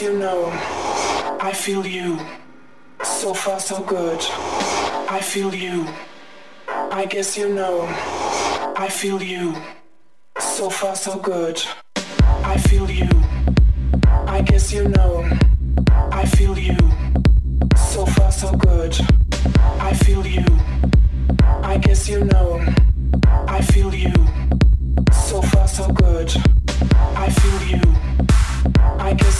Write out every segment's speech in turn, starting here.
You know. I feel you. So far so good. I feel you. I guess you know. I feel you.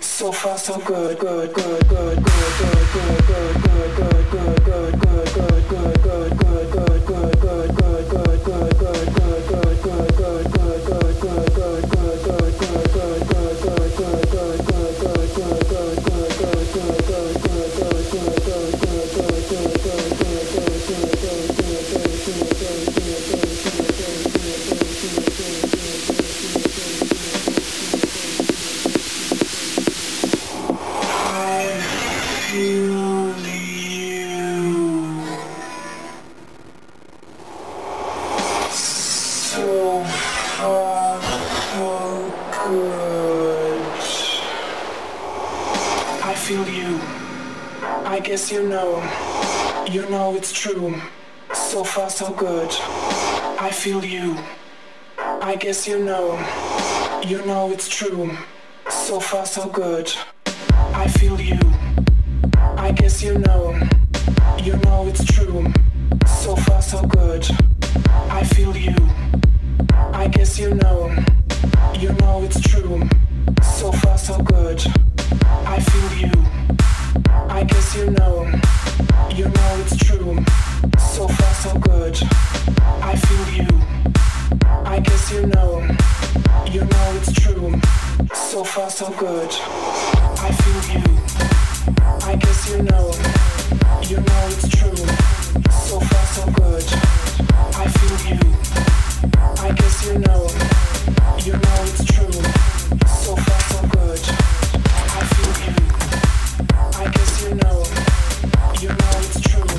so far so good, good, good, good, good, good, good. Guess you know. You know it's true. So far, so good. I feel you. I guess you know. You know it's true. So far, so good. I feel you. I guess you know. You know it's true. So far, so good. I feel you. I guess you know. You know it's true. So far, so good. I feel you. I guess you know. You know it's true. So far, so good. I feel you. I guess you know. You know it's true. So far, so good. I feel you. I guess you know. You know it's true. So far, so good. I feel you. I guess you know. You know it's true.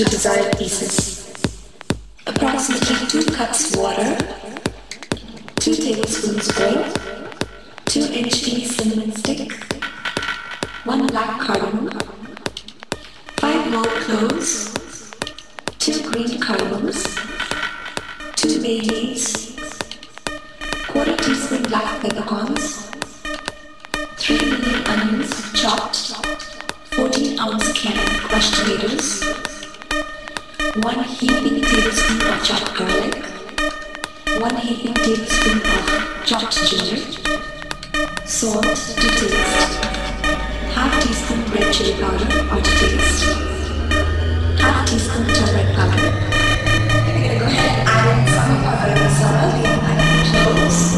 to desired pieces. Approximately 2 cups water, 2 tablespoons oil, 2 inch cinnamon stick, 1 black cardamom, 5 more cloves, 2 green cardamoms, 2 bay leaves, quarter teaspoon black peppercorns, Three 3 million onions chopped, 14 ounce can crushed tomatoes, 1 heaping tablespoon of chopped garlic, 1 heaping tablespoon of chopped ginger, salt to taste, half teaspoon red chili powder or to taste, half teaspoon turmeric powder. Go ahead and add in some of our masala, the onion.